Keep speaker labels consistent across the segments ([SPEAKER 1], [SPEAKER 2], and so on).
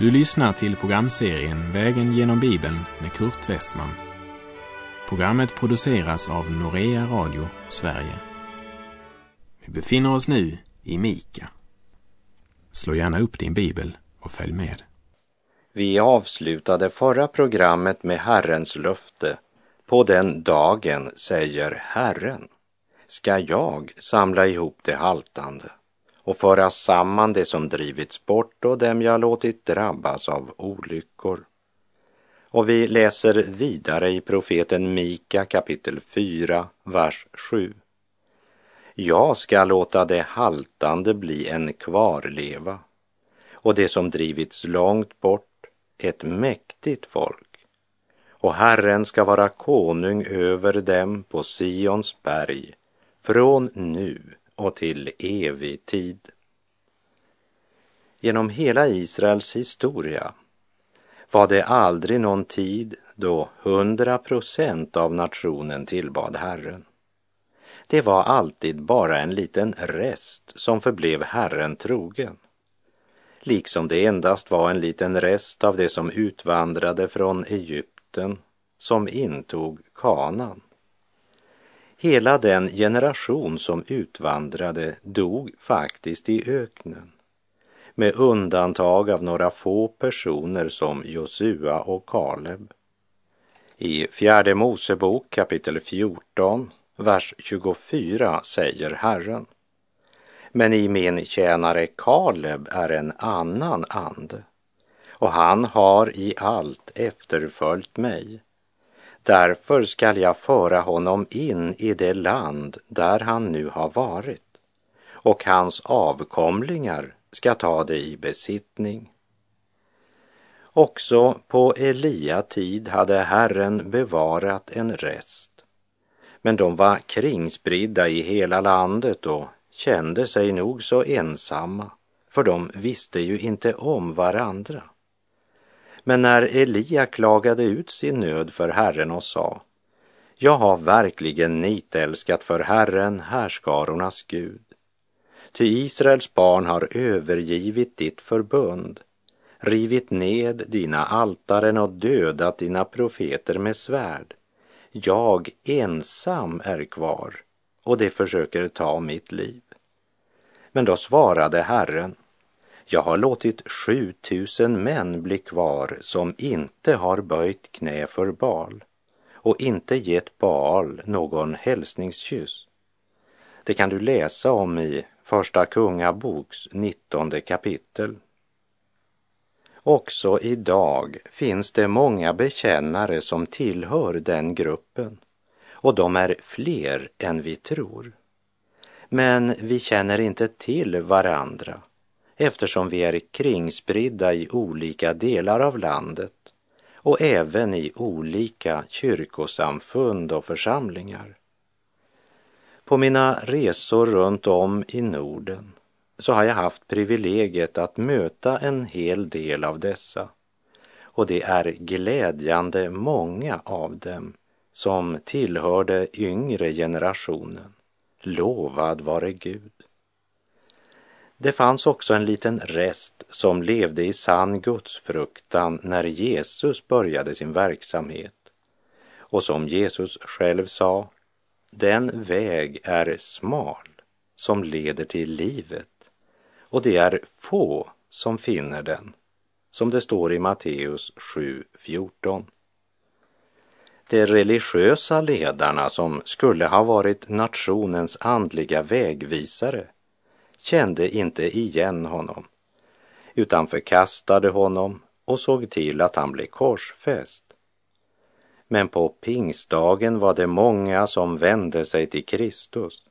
[SPEAKER 1] Du lyssnar till programserien Vägen genom Bibeln med Kurt Westman. Programmet produceras av Norea Radio Sverige. Vi befinner oss nu i Mika. Slå gärna upp din bibel och följ med.
[SPEAKER 2] Vi avslutade förra programmet med Herrens löfte. På den dagen, säger Herren, ska jag samla ihop det haltande och föra samman det som drivits bort och dem jag låtit drabbas av olyckor. Och vi läser vidare i profeten Mika kapitel 4, vers 7. Jag ska låta det haltande bli en kvarleva och det som drivits långt bort ett mäktigt folk. Och Herren ska vara konung över dem på Sions berg från nu och till evig tid. Genom hela Israels historia var det aldrig någon tid då hundra procent av nationen tillbad Herren. Det var alltid bara en liten rest som förblev Herren trogen. Liksom det endast var en liten rest av det som utvandrade från Egypten som intog kanan. Hela den generation som utvandrade dog faktiskt i öknen med undantag av några få personer som Josua och Kaleb. I fjärde Mosebok kapitel 14, vers 24 säger Herren. Men i min tjänare Kaleb är en annan ande och han har i allt efterföljt mig Därför skall jag föra honom in i det land där han nu har varit och hans avkomlingar ska ta det i besittning. Också på Elia tid hade Herren bevarat en rest, men de var kringspridda i hela landet och kände sig nog så ensamma, för de visste ju inte om varandra. Men när Elia klagade ut sin nöd för Herren och sa Jag har verkligen nitälskat för Herren, härskarornas Gud. Ty Israels barn har övergivit ditt förbund, rivit ned dina altaren och dödat dina profeter med svärd. Jag ensam är kvar och de försöker ta mitt liv. Men då svarade Herren, jag har låtit 7000 män bli kvar som inte har böjt knä för Baal och inte gett Baal någon hälsningskyss. Det kan du läsa om i Första Kungaboks 19 kapitel. Också idag finns det många bekännare som tillhör den gruppen och de är fler än vi tror. Men vi känner inte till varandra eftersom vi är kringspridda i olika delar av landet och även i olika kyrkosamfund och församlingar. På mina resor runt om i Norden så har jag haft privilegiet att möta en hel del av dessa och det är glädjande många av dem som tillhörde yngre generationen. Lovad vare Gud. Det fanns också en liten rest som levde i sann gudsfruktan när Jesus började sin verksamhet. Och som Jesus själv sa, den väg är smal som leder till livet och det är få som finner den, som det står i Matteus 7.14. De religiösa ledarna som skulle ha varit nationens andliga vägvisare kände inte igen honom utan förkastade honom och såg till att han blev korsfäst. Men på pingstdagen var det många som vände sig till Kristus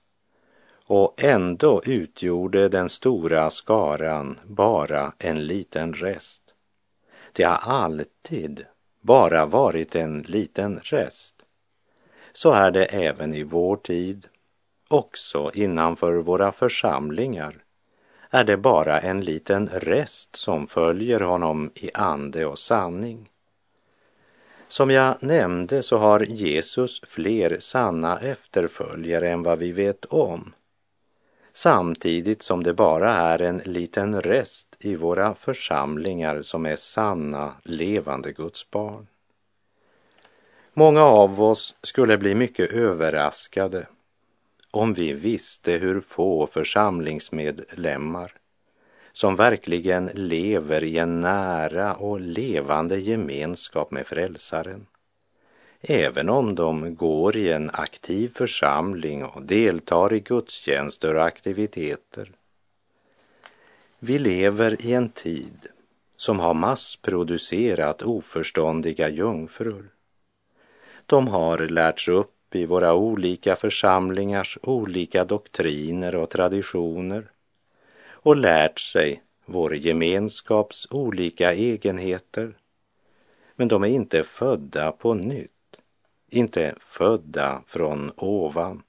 [SPEAKER 2] och ändå utgjorde den stora skaran bara en liten rest. Det har alltid bara varit en liten rest. Så är det även i vår tid också innanför våra församlingar är det bara en liten rest som följer honom i ande och sanning. Som jag nämnde så har Jesus fler sanna efterföljare än vad vi vet om. samtidigt som det bara är en liten rest i våra församlingar som är sanna, levande Guds barn. Många av oss skulle bli mycket överraskade om vi visste hur få församlingsmedlemmar som verkligen lever i en nära och levande gemenskap med Frälsaren. Även om de går i en aktiv församling och deltar i gudstjänster och aktiviteter. Vi lever i en tid som har massproducerat oförståndiga jungfrur. De har lärts upp i våra olika församlingars olika doktriner och traditioner och lärt sig vår gemenskaps olika egenheter. Men de är inte födda på nytt, inte födda från ovan.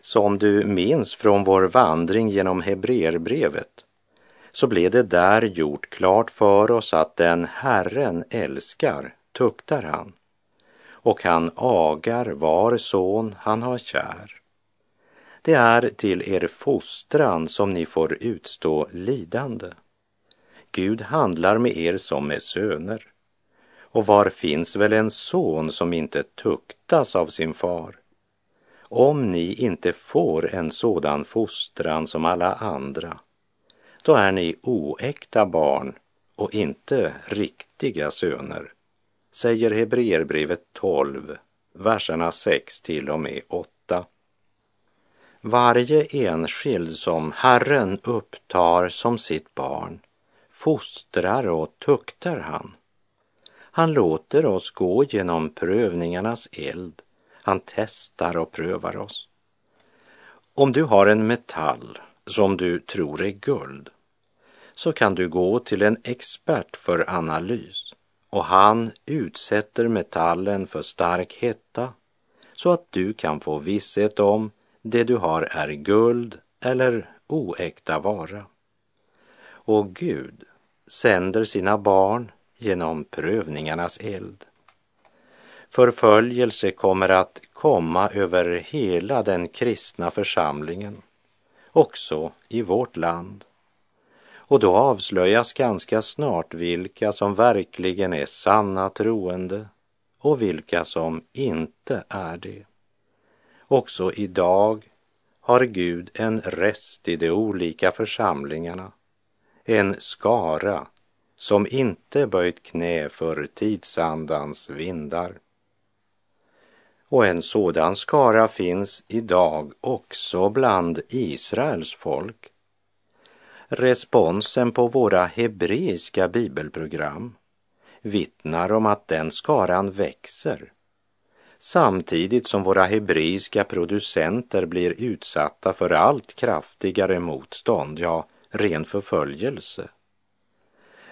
[SPEAKER 2] Som du minns från vår vandring genom Hebreerbrevet så blev det där gjort klart för oss att den Herren älskar tuktar han och han agar var son han har kär. Det är till er fostran som ni får utstå lidande. Gud handlar med er som med söner. Och var finns väl en son som inte tuktas av sin far? Om ni inte får en sådan fostran som alla andra, då är ni oäkta barn och inte riktiga söner, säger Hebreerbrevet 12, verserna 6 till och med 8. Varje enskild som Herren upptar som sitt barn fostrar och tuktar han. Han låter oss gå genom prövningarnas eld. Han testar och prövar oss. Om du har en metall som du tror är guld så kan du gå till en expert för analys och han utsätter metallen för stark hetta så att du kan få visshet om det du har är guld eller oäkta vara. Och Gud sänder sina barn genom prövningarnas eld. Förföljelse kommer att komma över hela den kristna församlingen, också i vårt land. Och då avslöjas ganska snart vilka som verkligen är sanna troende och vilka som inte är det. Också idag har Gud en rest i de olika församlingarna, en skara som inte böjt knä för tidsandans vindar. Och en sådan skara finns idag också bland Israels folk. Responsen på våra hebreiska bibelprogram vittnar om att den skaran växer samtidigt som våra hebreiska producenter blir utsatta för allt kraftigare motstånd, ja, ren förföljelse.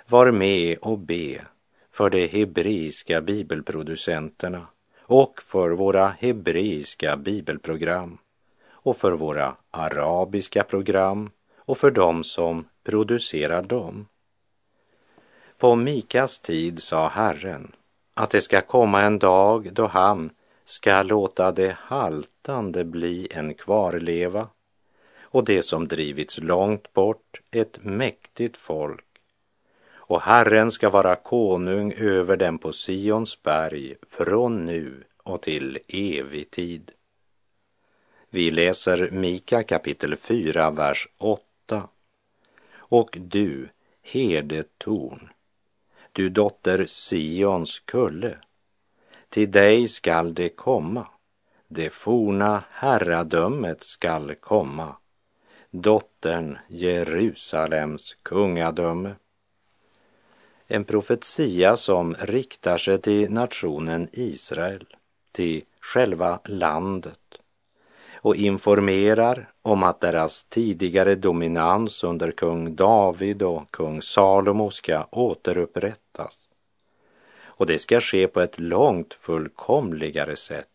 [SPEAKER 2] Var med och be för de hebreiska bibelproducenterna och för våra hebreiska bibelprogram och för våra arabiska program och för dem som producerar dem. På Mikas tid sa Herren att det ska komma en dag då han ska låta det haltande bli en kvarleva och det som drivits långt bort ett mäktigt folk. Och Herren ska vara konung över dem på Sions berg från nu och till evig tid. Vi läser Mika kapitel 4, vers 8. Och du, herdetorn, du dotter Sions kulle, till dig skall det komma, det forna herradömet skall komma, dottern Jerusalems kungadöme. En profetia som riktar sig till nationen Israel, till själva landet och informerar om att deras tidigare dominans under kung David och kung Salomo ska återupprättas och det ska ske på ett långt fullkomligare sätt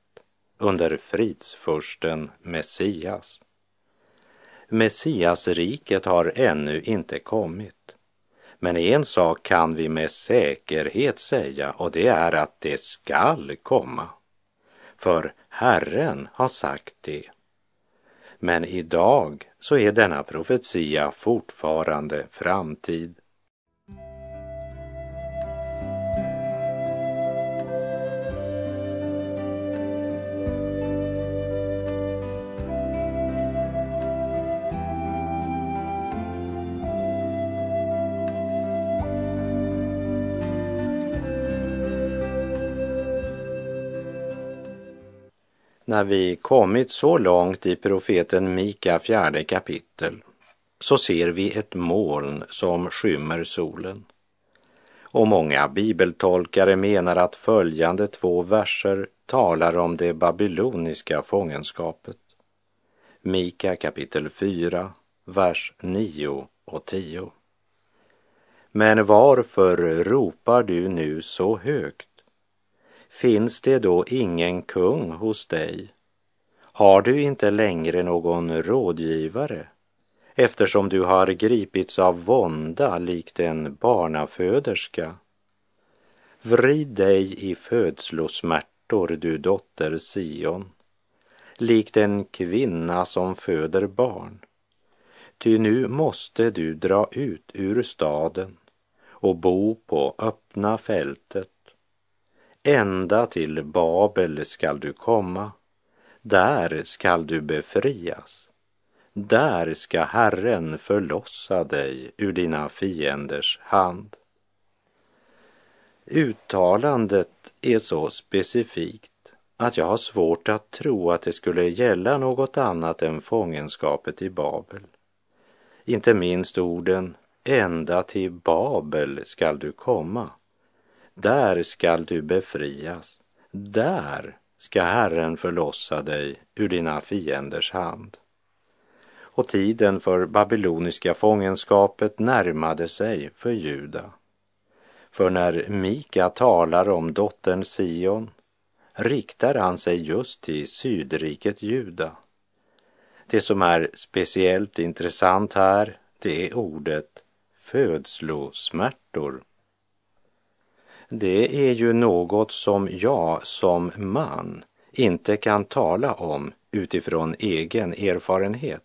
[SPEAKER 2] under fridsfursten Messias. Messiasriket har ännu inte kommit. Men en sak kan vi med säkerhet säga och det är att det skall komma. För Herren har sagt det. Men idag så är denna profetia fortfarande framtid. När vi kommit så långt i profeten Mika fjärde kapitel så ser vi ett moln som skymmer solen. Och många bibeltolkare menar att följande två verser talar om det babyloniska fångenskapet. Mika kapitel 4, vers 9 och 10. Men varför ropar du nu så högt? Finns det då ingen kung hos dig? Har du inte längre någon rådgivare? Eftersom du har gripits av vånda likt en barnaföderska. Vrid dig i födslosmärtor, du dotter Sion, likt en kvinna som föder barn. Ty nu måste du dra ut ur staden och bo på öppna fältet Ända till Babel skall du komma, där skall du befrias. Där ska Herren förlossa dig ur dina fienders hand. Uttalandet är så specifikt att jag har svårt att tro att det skulle gälla något annat än fångenskapet i Babel. Inte minst orden ända till Babel skall du komma där skall du befrias. Där ska Herren förlossa dig ur dina fienders hand. Och tiden för babyloniska fångenskapet närmade sig för Juda. För när Mika talar om dottern Sion riktar han sig just till sydriket Juda. Det som är speciellt intressant här, det är ordet födslosmärtor det är ju något som jag som man inte kan tala om utifrån egen erfarenhet.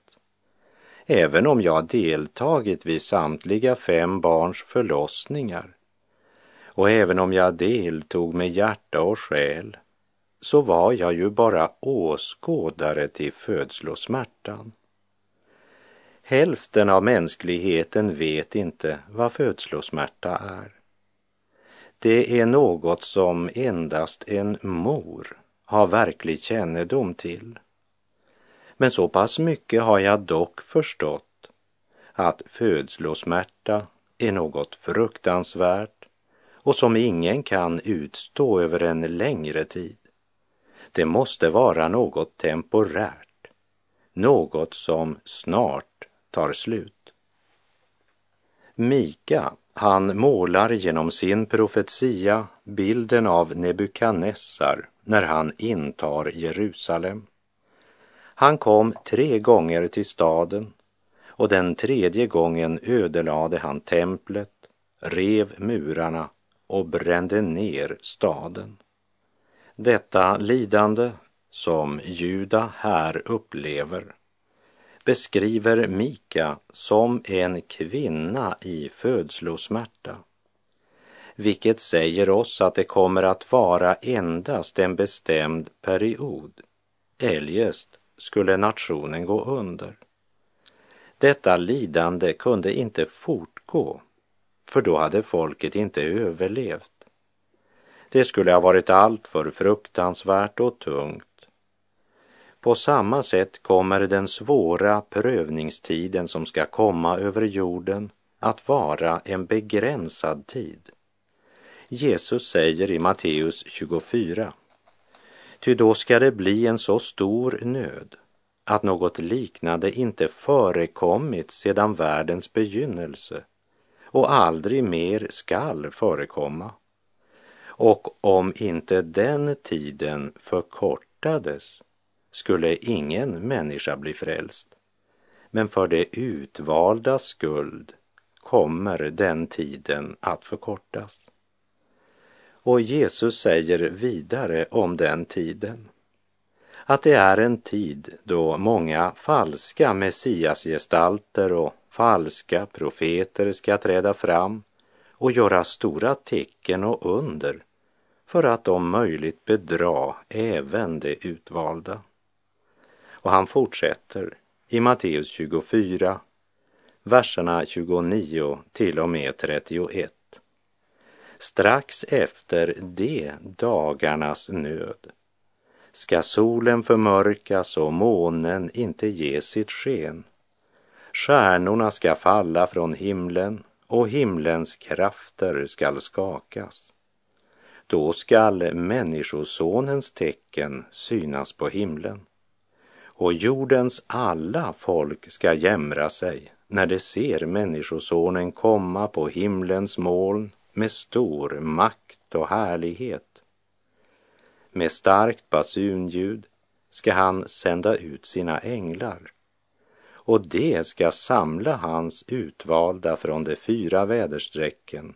[SPEAKER 2] Även om jag deltagit vid samtliga fem barns förlossningar och även om jag deltog med hjärta och själ så var jag ju bara åskådare till födslosmärtan. Hälften av mänskligheten vet inte vad födslosmärta är. Det är något som endast en mor har verklig kännedom till. Men så pass mycket har jag dock förstått att födslosmärta är något fruktansvärt och som ingen kan utstå över en längre tid. Det måste vara något temporärt, något som snart tar slut. Mika han målar genom sin profetia bilden av Nebukadnessar när han intar Jerusalem. Han kom tre gånger till staden och den tredje gången ödelade han templet, rev murarna och brände ner staden. Detta lidande som Juda här upplever beskriver Mika som en kvinna i födslosmärta, vilket säger oss att det kommer att vara endast en bestämd period. Eljest skulle nationen gå under. Detta lidande kunde inte fortgå, för då hade folket inte överlevt. Det skulle ha varit alltför fruktansvärt och tungt på samma sätt kommer den svåra prövningstiden som ska komma över jorden att vara en begränsad tid. Jesus säger i Matteus 24. Ty då ska det bli en så stor nöd att något liknande inte förekommit sedan världens begynnelse och aldrig mer skall förekomma. Och om inte den tiden förkortades skulle ingen människa bli frälst. Men för det utvalda skuld kommer den tiden att förkortas. Och Jesus säger vidare om den tiden att det är en tid då många falska messiasgestalter och falska profeter ska träda fram och göra stora tecken och under för att om möjligt bedra även de utvalda. Och han fortsätter i Matteus 24, verserna 29 till och med 31. Strax efter de dagarnas nöd ska solen förmörkas och månen inte ge sitt sken. Stjärnorna ska falla från himlen och himlens krafter skall skakas. Då skall Människosonens tecken synas på himlen och jordens alla folk ska jämra sig när de ser Människosonen komma på himlens moln med stor makt och härlighet. Med starkt basunljud ska han sända ut sina änglar och de ska samla hans utvalda från de fyra väderstrecken,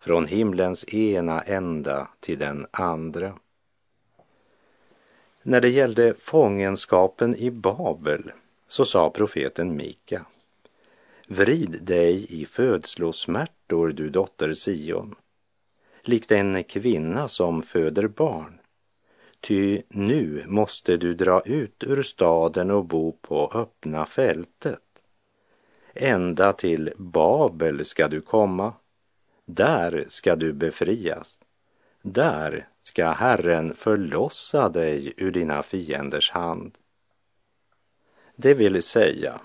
[SPEAKER 2] från himlens ena ända till den andra. När det gällde fångenskapen i Babel så sa profeten Mika Vrid dig i födslosmärtor, du dotter Sion, likt en kvinna som föder barn. Ty nu måste du dra ut ur staden och bo på öppna fältet. Ända till Babel ska du komma, där ska du befrias. Där ska Herren förlossa dig ur dina fienders hand. Det vill säga,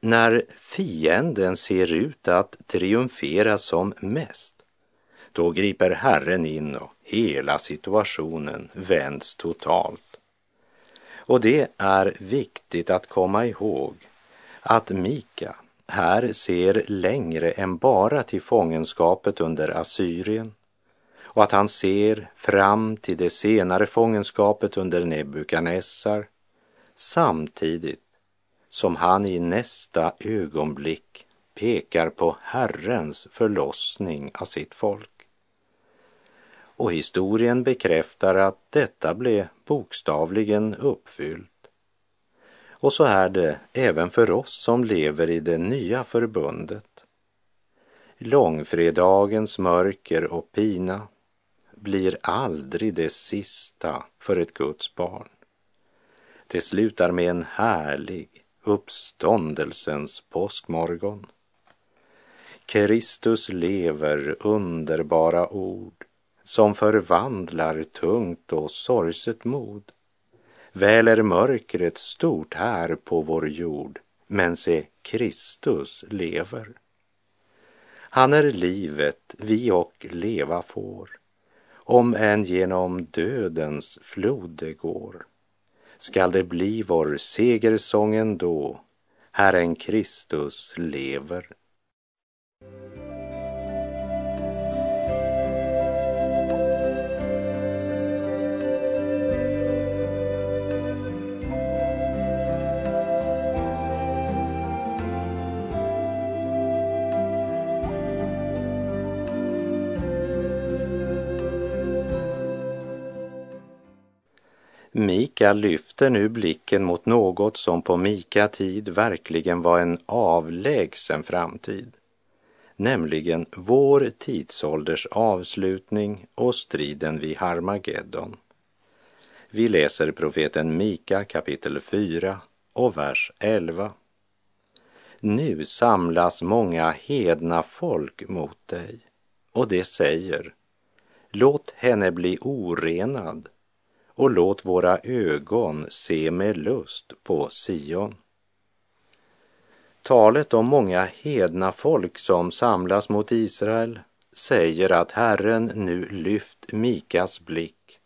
[SPEAKER 2] när fienden ser ut att triumfera som mest, då griper Herren in och hela situationen vänds totalt. Och det är viktigt att komma ihåg att Mika här ser längre än bara till fångenskapet under Assyrien och att han ser fram till det senare fångenskapet under Nebukadnessar samtidigt som han i nästa ögonblick pekar på Herrens förlossning av sitt folk. Och historien bekräftar att detta blev bokstavligen uppfyllt. Och så är det även för oss som lever i det nya förbundet. Långfredagens mörker och pina blir aldrig det sista för ett Guds barn. Det slutar med en härlig uppståndelsens påskmorgon. Kristus lever underbara ord som förvandlar tungt och sorgset mod. Väl är mörkret stort här på vår jord, men se, Kristus lever. Han är livet vi och leva får, om än genom dödens flod det går skall det bli vår segersång ändå, Herren Kristus lever. Mika lyfter nu blicken mot något som på Mika tid verkligen var en avlägsen framtid, nämligen vår tidsålders avslutning och striden vid Harmageddon. Vi läser profeten Mika kapitel 4 och vers 11. Nu samlas många hedna folk mot dig och det säger, låt henne bli orenad och låt våra ögon se med lust på Sion. Talet om många hedna folk som samlas mot Israel säger att Herren nu lyft Mikas blick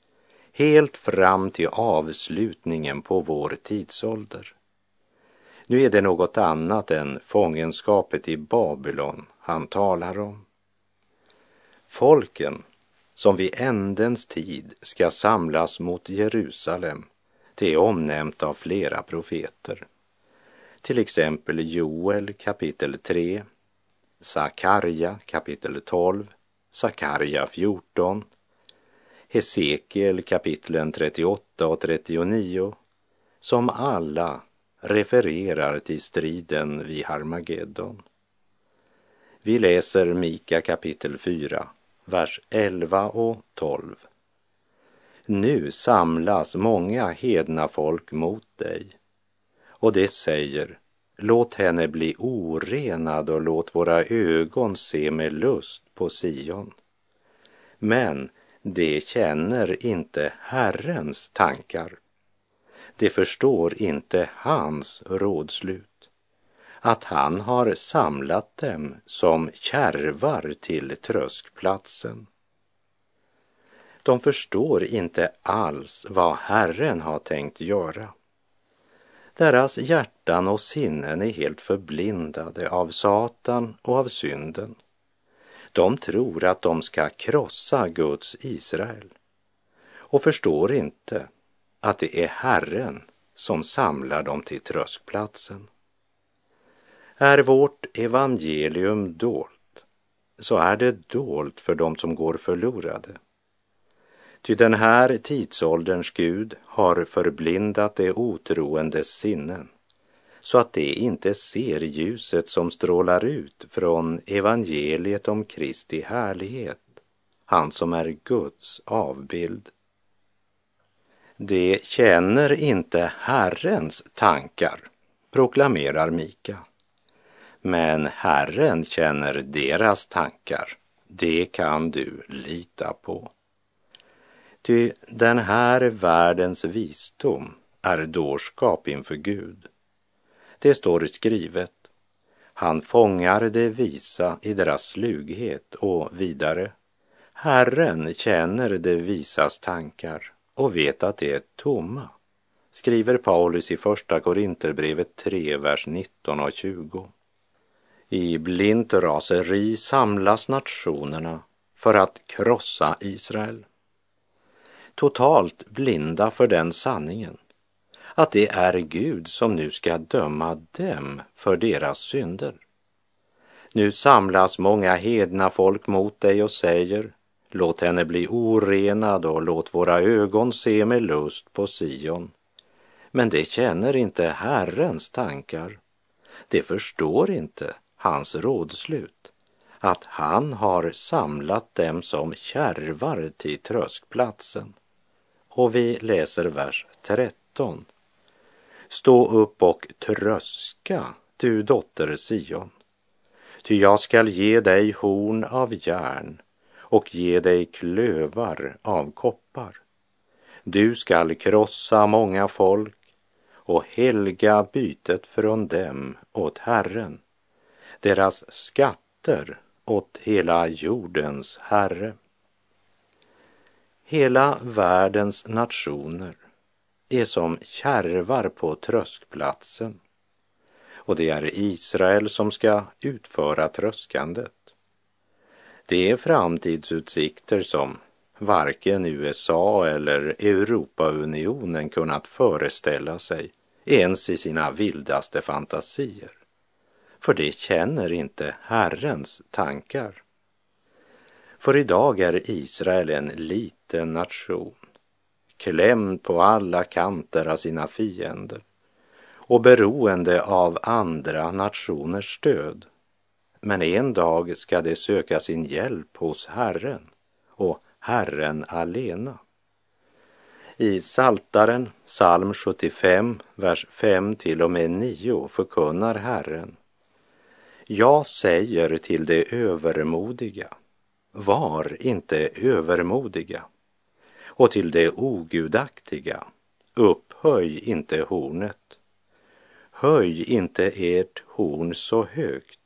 [SPEAKER 2] helt fram till avslutningen på vår tidsålder. Nu är det något annat än fångenskapet i Babylon han talar om. Folken som vid ändens tid ska samlas mot Jerusalem, det är omnämnt av flera profeter. Till exempel Joel kapitel 3, Sakarja kapitel 12, Sakarja 14, Hesekiel kapitlen 38 och 39, som alla refererar till striden vid Harmageddon. Vi läser Mika kapitel 4, vers 11 och 12. Nu samlas många hedna folk mot dig och det säger Låt henne bli orenad och låt våra ögon se med lust på Sion. Men de känner inte Herrens tankar. De förstår inte hans rådslut, att han har samlat dem som kärvar till tröskplatsen. De förstår inte alls vad Herren har tänkt göra. Deras hjärtan och sinnen är helt förblindade av Satan och av synden. De tror att de ska krossa Guds Israel och förstår inte att det är Herren som samlar dem till tröskplatsen. Är vårt evangelium dolt, så är det dolt för dem som går förlorade. Ty den här tidsålderns Gud har förblindat de otroendes sinnen så att de inte ser ljuset som strålar ut från evangeliet om Kristi härlighet, han som är Guds avbild. De känner inte Herrens tankar, proklamerar Mika. Men Herren känner deras tankar, det kan du lita på. Ty den här världens visdom är dårskap inför Gud. Det står skrivet, han fångar det visa i deras slughet och vidare. Herren känner det visas tankar och vet att det är tomma, skriver Paulus i Första Korinterbrevet 3, vers 19 och 20. I blint raseri samlas nationerna för att krossa Israel totalt blinda för den sanningen att det är Gud som nu ska döma dem för deras synder. Nu samlas många hedna folk mot dig och säger Låt henne bli orenad och låt våra ögon se med lust på Sion. Men det känner inte Herrens tankar. Det förstår inte hans rådslut, att han har samlat dem som kärvar till tröskplatsen. Och vi läser vers 13. Stå upp och tröska, du dotter Sion. Ty jag skall ge dig horn av järn och ge dig klövar av koppar. Du skall krossa många folk och helga bytet från dem åt Herren, deras skatter åt hela jordens Herre. Hela världens nationer är som kärvar på tröskplatsen och det är Israel som ska utföra tröskandet. Det är framtidsutsikter som varken USA eller Europaunionen kunnat föreställa sig ens i sina vildaste fantasier. För de känner inte Herrens tankar. För idag är Israel en liten nation, klämd på alla kanter av sina fiender och beroende av andra nationers stöd. Men en dag ska de söka sin hjälp hos Herren och Herren alena. I Saltaren, psalm 75, vers 5 till och med 9 förkunnar Herren. Jag säger till det övermodiga, var inte övermodiga och till det ogudaktiga, upphöj inte hornet. Höj inte ert horn så högt.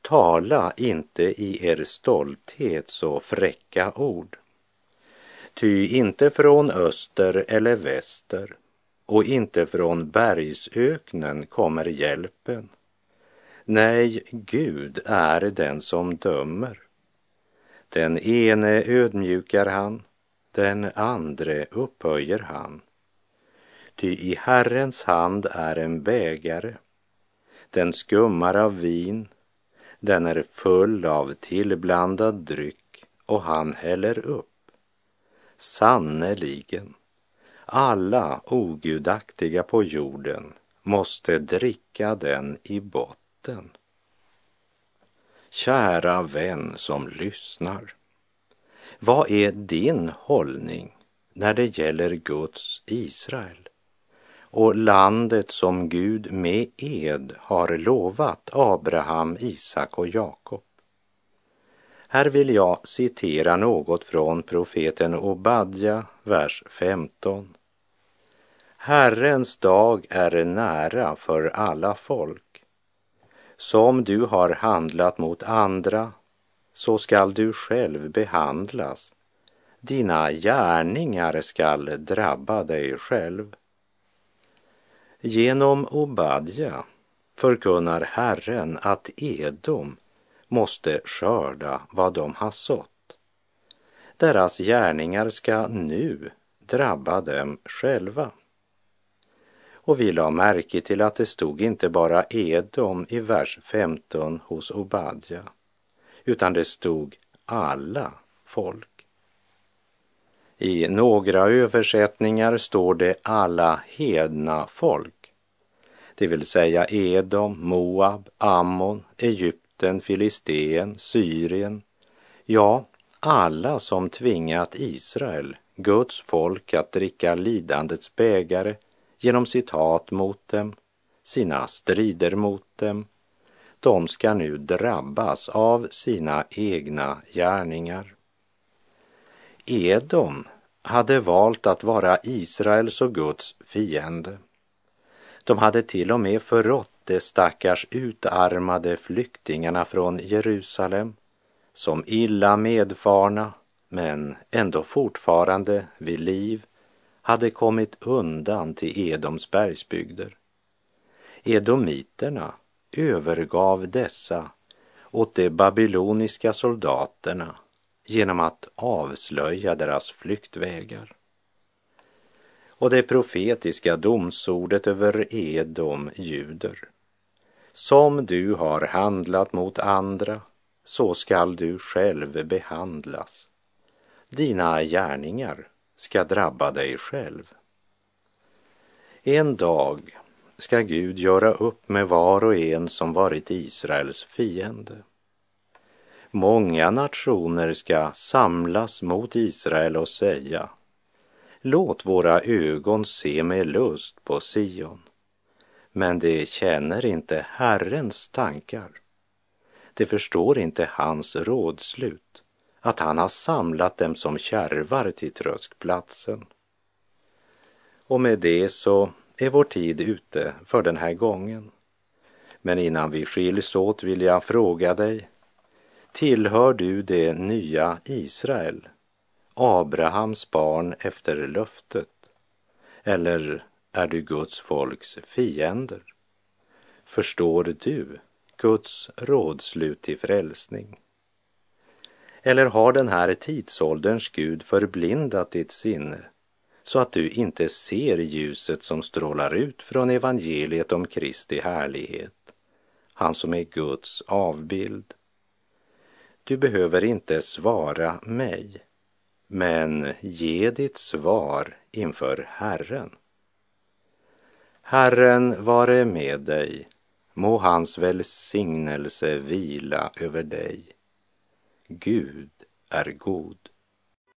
[SPEAKER 2] Tala inte i er stolthet så fräcka ord. Ty inte från öster eller väster och inte från bergsöknen kommer hjälpen. Nej, Gud är den som dömer. Den ene ödmjukar han, den andre upphöjer han. Ty i Herrens hand är en bägare, den skummar av vin, den är full av tillblandad dryck och han häller upp. Sannerligen, Alla ogudaktiga på jorden måste dricka den i natten. Kära vän som lyssnar. Vad är din hållning när det gäller Guds Israel och landet som Gud med ed har lovat Abraham, Isak och Jakob? Här vill jag citera något från profeten Obadja, vers 15. Herrens dag är nära för alla folk. Som du har handlat mot andra, så skall du själv behandlas. Dina gärningar skall drabba dig själv. Genom Obadja förkunnar Herren att Edom måste skörda vad de har sått. Deras gärningar ska nu drabba dem själva. Och vi la märke till att det stod inte bara Edom i vers 15 hos Obadja, utan det stod alla folk. I några översättningar står det alla hedna folk, det vill säga Edom, Moab, Ammon, Egypten, Filisteen, Syrien, ja, alla som tvingat Israel, Guds folk, att dricka lidandets bägare genom sitt hat mot dem, sina strider mot dem. De ska nu drabbas av sina egna gärningar. Edom hade valt att vara Israels och Guds fiende. De hade till och med förrått de stackars utarmade flyktingarna från Jerusalem som illa medfarna men ändå fortfarande vid liv hade kommit undan till Edoms bergsbygder. Edomiterna övergav dessa åt de babyloniska soldaterna genom att avslöja deras flyktvägar. Och det profetiska domsordet över Edom ljuder. Som du har handlat mot andra, så skall du själv behandlas. Dina gärningar ska drabba dig själv. En dag ska Gud göra upp med var och en som varit Israels fiende. Många nationer ska samlas mot Israel och säga Låt våra ögon se med lust på Sion. Men de känner inte Herrens tankar. De förstår inte hans rådslut att han har samlat dem som kärvar till tröskplatsen. Och med det så är vår tid ute för den här gången. Men innan vi skiljs åt vill jag fråga dig, tillhör du det nya Israel, Abrahams barn efter löftet, eller är du Guds folks fiender? Förstår du Guds rådslut till frälsning? Eller har den här tidsålderns Gud förblindat ditt sinne så att du inte ser ljuset som strålar ut från evangeliet om Kristi härlighet, han som är Guds avbild? Du behöver inte svara mig, men ge ditt svar inför Herren. Herren vare med dig, må hans välsignelse vila över dig. Gud är god.